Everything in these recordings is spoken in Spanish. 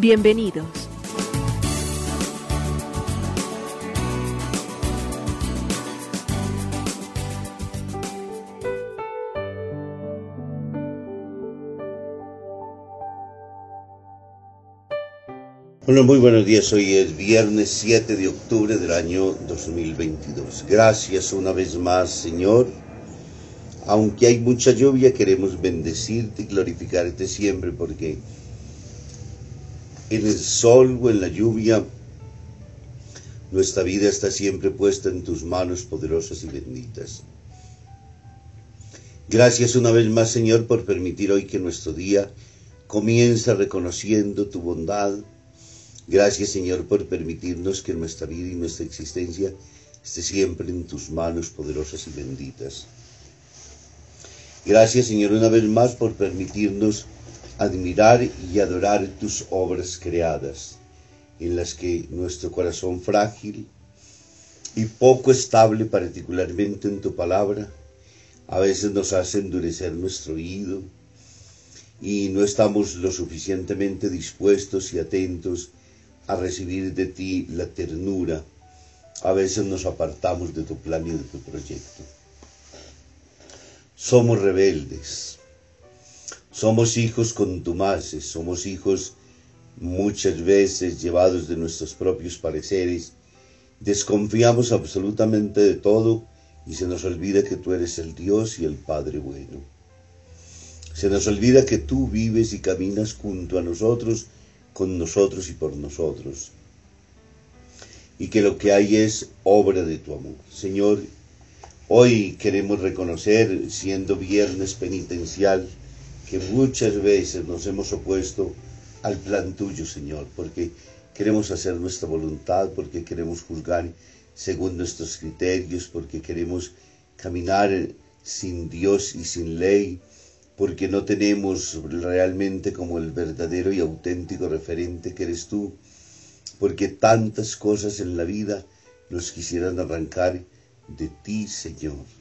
Bienvenidos. Bueno, muy buenos días. Hoy es viernes 7 de octubre del año 2022. Gracias una vez más, Señor. Aunque hay mucha lluvia, queremos bendecirte y glorificarte siempre porque en el sol o en la lluvia nuestra vida está siempre puesta en tus manos poderosas y benditas. Gracias una vez más, Señor, por permitir hoy que nuestro día comienza reconociendo tu bondad, Gracias Señor por permitirnos que nuestra vida y nuestra existencia esté siempre en tus manos poderosas y benditas. Gracias Señor una vez más por permitirnos admirar y adorar tus obras creadas, en las que nuestro corazón frágil y poco estable, particularmente en tu palabra, a veces nos hace endurecer nuestro oído y no estamos lo suficientemente dispuestos y atentos a recibir de ti la ternura, a veces nos apartamos de tu plan y de tu proyecto. Somos rebeldes, somos hijos contumaces, somos hijos muchas veces llevados de nuestros propios pareceres, desconfiamos absolutamente de todo y se nos olvida que tú eres el Dios y el Padre bueno. Se nos olvida que tú vives y caminas junto a nosotros con nosotros y por nosotros. Y que lo que hay es obra de tu amor. Señor, hoy queremos reconocer, siendo viernes penitencial, que muchas veces nos hemos opuesto al plan tuyo, Señor, porque queremos hacer nuestra voluntad, porque queremos juzgar según nuestros criterios, porque queremos caminar sin Dios y sin ley, porque no tenemos realmente como el verdadero y auténtico referente que eres tú, porque tantas cosas en la vida nos quisieran arrancar de ti, Señor.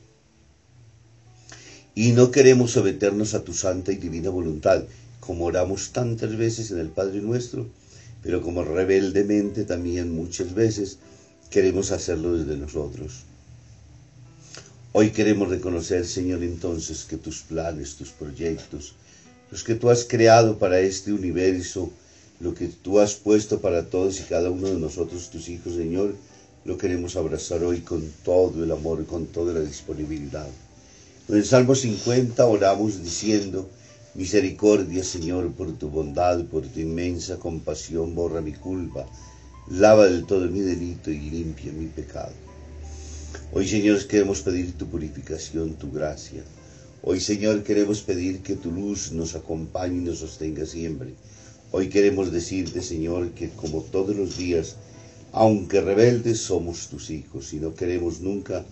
Y no queremos someternos a tu santa y divina voluntad, como oramos tantas veces en el Padre nuestro, pero como rebeldemente también muchas veces queremos hacerlo desde nosotros. Hoy queremos reconocer, Señor, entonces que tus planes, tus proyectos, los que tú has creado para este universo, lo que tú has puesto para todos y cada uno de nosotros, tus hijos, Señor, lo queremos abrazar hoy con todo el amor, con toda la disponibilidad. En el Salmo 50 oramos diciendo, Misericordia, Señor, por tu bondad, por tu inmensa compasión, borra mi culpa, lava del todo mi delito y limpia mi pecado. Hoy, Señor, queremos pedir tu purificación, tu gracia. Hoy, Señor, queremos pedir que tu luz nos acompañe y nos sostenga siempre. Hoy queremos decirte, Señor, que como todos los días, aunque rebeldes, somos tus hijos y no queremos nunca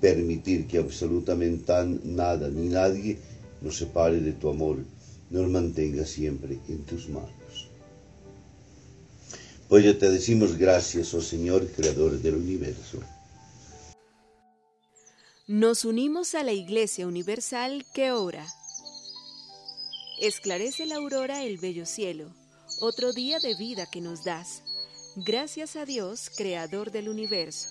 permitir que absolutamente nada ni nadie nos separe de tu amor, nos mantenga siempre en tus manos. Pues ya te decimos gracias, oh Señor, Creador del universo. Nos unimos a la Iglesia Universal que ora. Esclarece la aurora el bello cielo, otro día de vida que nos das. Gracias a Dios, Creador del universo,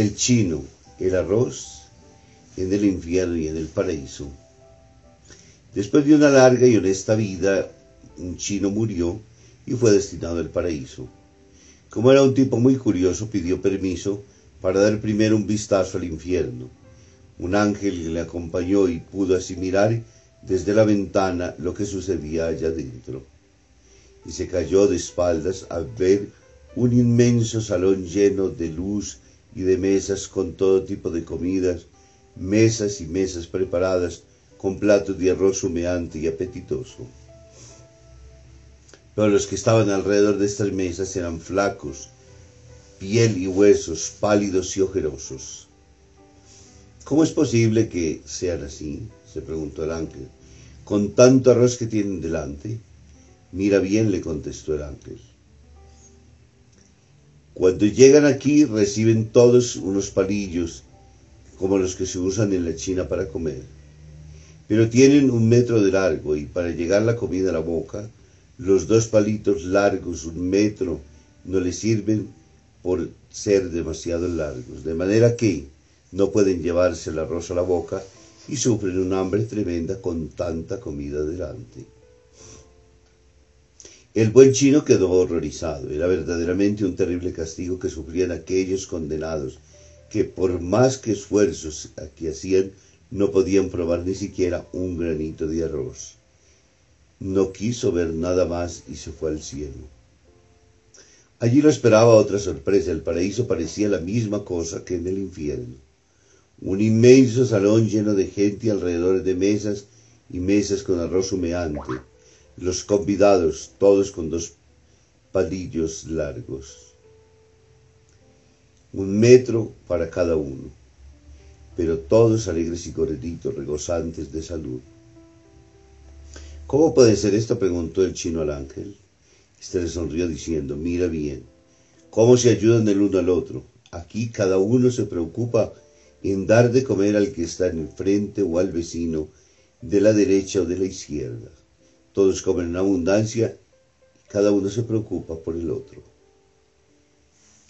El chino, el arroz, en el infierno y en el paraíso. Después de una larga y honesta vida, un chino murió y fue destinado al paraíso. Como era un tipo muy curioso, pidió permiso para dar primero un vistazo al infierno. Un ángel le acompañó y pudo así mirar desde la ventana lo que sucedía allá dentro. Y se cayó de espaldas al ver un inmenso salón lleno de luz y de mesas con todo tipo de comidas, mesas y mesas preparadas con platos de arroz humeante y apetitoso. Pero los que estaban alrededor de estas mesas eran flacos, piel y huesos, pálidos y ojerosos. ¿Cómo es posible que sean así? se preguntó el ángel. Con tanto arroz que tienen delante. Mira bien, le contestó el ángel. Cuando llegan aquí reciben todos unos palillos como los que se usan en la China para comer. Pero tienen un metro de largo y para llegar la comida a la boca, los dos palitos largos, un metro, no les sirven por ser demasiado largos. De manera que no pueden llevarse el arroz a la boca y sufren un hambre tremenda con tanta comida delante. El buen chino quedó horrorizado. Era verdaderamente un terrible castigo que sufrían aquellos condenados, que por más que esfuerzos aquí hacían, no podían probar ni siquiera un granito de arroz. No quiso ver nada más y se fue al cielo. Allí lo esperaba otra sorpresa. El paraíso parecía la misma cosa que en el infierno. Un inmenso salón lleno de gente alrededor de mesas y mesas con arroz humeante los convidados, todos con dos palillos largos. Un metro para cada uno, pero todos alegres y correditos, regozantes de salud. ¿Cómo puede ser esto? preguntó el chino al ángel. Este le sonrió diciendo, mira bien, cómo se ayudan el uno al otro. Aquí cada uno se preocupa en dar de comer al que está en el frente o al vecino de la derecha o de la izquierda. Todos comen en abundancia y cada uno se preocupa por el otro.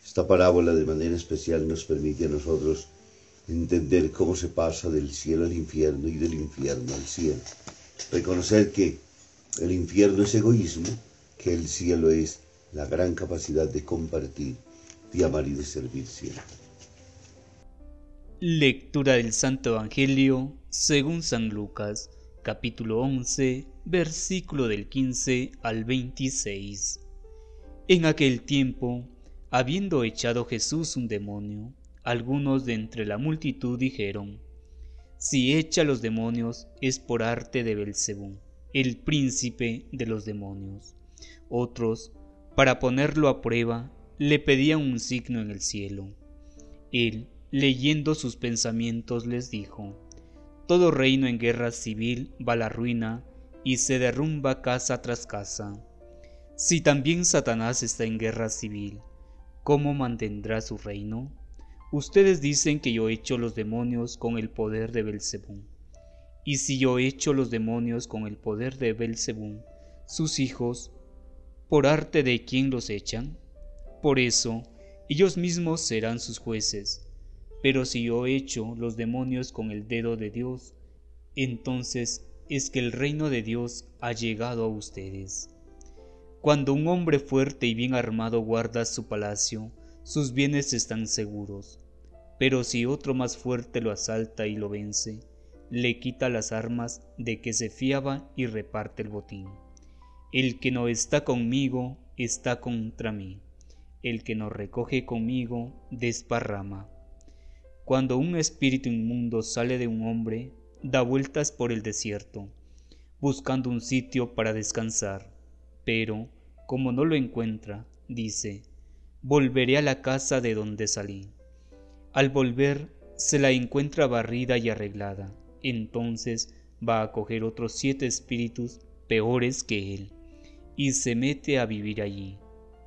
Esta parábola de manera especial nos permite a nosotros entender cómo se pasa del cielo al infierno y del infierno al cielo. Reconocer que el infierno es egoísmo, que el cielo es la gran capacidad de compartir, de amar y de servir siempre. Lectura del Santo Evangelio según San Lucas capítulo 11, versículo del 15 al 26. En aquel tiempo, habiendo echado Jesús un demonio, algunos de entre la multitud dijeron, Si echa los demonios es por arte de Belcebú, el príncipe de los demonios. Otros, para ponerlo a prueba, le pedían un signo en el cielo. Él, leyendo sus pensamientos, les dijo, todo reino en guerra civil va a la ruina y se derrumba casa tras casa. Si también Satanás está en guerra civil, ¿cómo mantendrá su reino? Ustedes dicen que yo echo los demonios con el poder de Belzebú. Y si yo echo los demonios con el poder de Belzebú, sus hijos, ¿por arte de quién los echan? Por eso, ellos mismos serán sus jueces pero si yo echo los demonios con el dedo de Dios, entonces es que el reino de Dios ha llegado a ustedes. Cuando un hombre fuerte y bien armado guarda su palacio, sus bienes están seguros. Pero si otro más fuerte lo asalta y lo vence, le quita las armas de que se fiaba y reparte el botín. El que no está conmigo está contra mí. El que no recoge conmigo desparrama. Cuando un espíritu inmundo sale de un hombre, da vueltas por el desierto, buscando un sitio para descansar, pero, como no lo encuentra, dice, volveré a la casa de donde salí. Al volver, se la encuentra barrida y arreglada, entonces va a coger otros siete espíritus peores que él y se mete a vivir allí,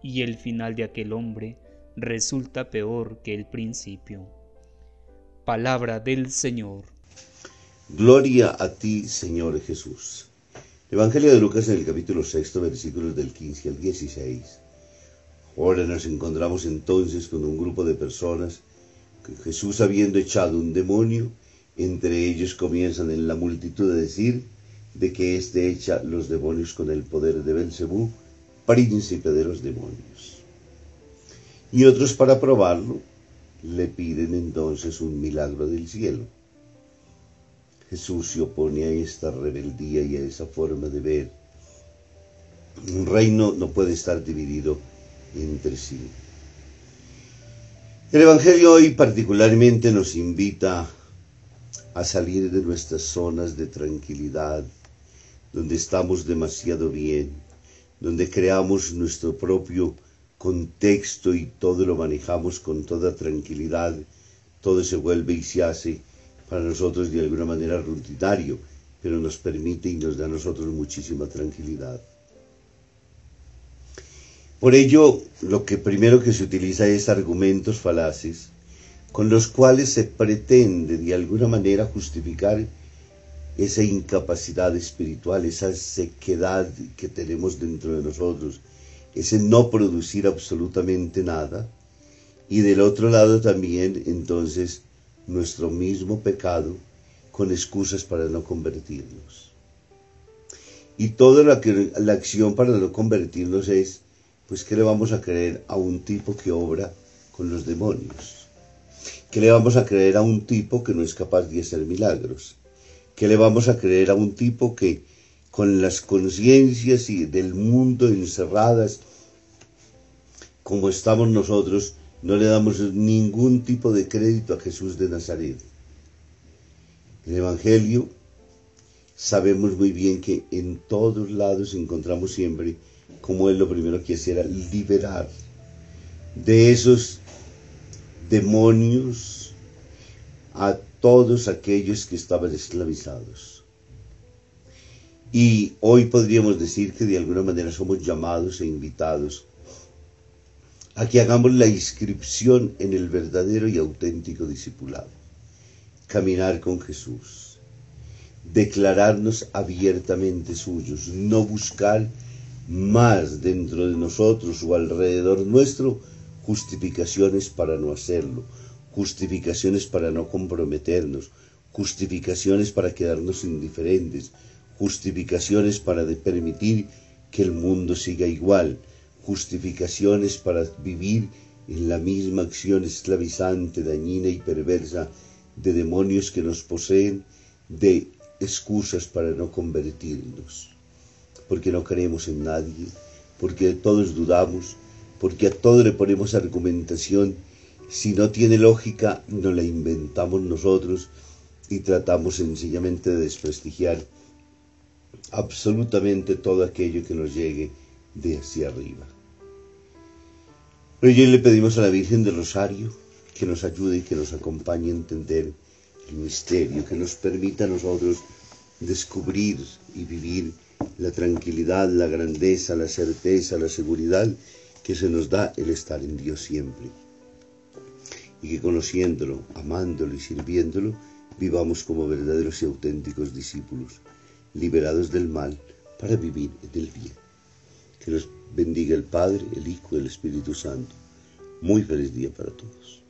y el final de aquel hombre resulta peor que el principio. Palabra del Señor. Gloria a ti, Señor Jesús. Evangelio de Lucas en el capítulo sexto, versículos del 15 al 16. Ahora nos encontramos entonces con un grupo de personas que Jesús habiendo echado un demonio, entre ellos comienzan en la multitud a decir de que éste echa los demonios con el poder de Belcebú, príncipe de los demonios. Y otros para probarlo le piden entonces un milagro del cielo. Jesús se opone a esta rebeldía y a esa forma de ver. Un reino no puede estar dividido entre sí. El Evangelio hoy particularmente nos invita a salir de nuestras zonas de tranquilidad, donde estamos demasiado bien, donde creamos nuestro propio contexto y todo lo manejamos con toda tranquilidad, todo se vuelve y se hace para nosotros de alguna manera rutinario, pero nos permite y nos da a nosotros muchísima tranquilidad. Por ello, lo que primero que se utiliza es argumentos falaces, con los cuales se pretende de alguna manera justificar esa incapacidad espiritual, esa sequedad que tenemos dentro de nosotros, ese no producir absolutamente nada, y del otro lado también entonces nuestro mismo pecado con excusas para no convertirnos. Y toda la, la acción para no convertirnos es, pues, ¿qué le vamos a creer a un tipo que obra con los demonios? ¿Qué le vamos a creer a un tipo que no es capaz de hacer milagros? ¿Qué le vamos a creer a un tipo que con las conciencias y del mundo encerradas como estamos nosotros, no le damos ningún tipo de crédito a Jesús de Nazaret. El Evangelio sabemos muy bien que en todos lados encontramos siempre como Él lo primero que hacía era liberar de esos demonios a todos aquellos que estaban esclavizados. Y hoy podríamos decir que de alguna manera somos llamados e invitados a que hagamos la inscripción en el verdadero y auténtico discipulado. Caminar con Jesús, declararnos abiertamente suyos, no buscar más dentro de nosotros o alrededor nuestro justificaciones para no hacerlo, justificaciones para no comprometernos, justificaciones para quedarnos indiferentes, justificaciones para permitir que el mundo siga igual, justificaciones para vivir en la misma acción esclavizante, dañina y perversa de demonios que nos poseen, de excusas para no convertirnos, porque no creemos en nadie, porque de todos dudamos, porque a todo le ponemos argumentación, si no tiene lógica, no la inventamos nosotros y tratamos sencillamente de desprestigiar absolutamente todo aquello que nos llegue de hacia arriba. Hoy le pedimos a la Virgen del Rosario que nos ayude y que nos acompañe a entender el misterio, que nos permita a nosotros descubrir y vivir la tranquilidad, la grandeza, la certeza, la seguridad que se nos da el estar en Dios siempre. Y que conociéndolo, amándolo y sirviéndolo, vivamos como verdaderos y auténticos discípulos, liberados del mal para vivir del bien. Que nos bendiga el Padre, el Hijo y el Espíritu Santo. Muy feliz día para todos.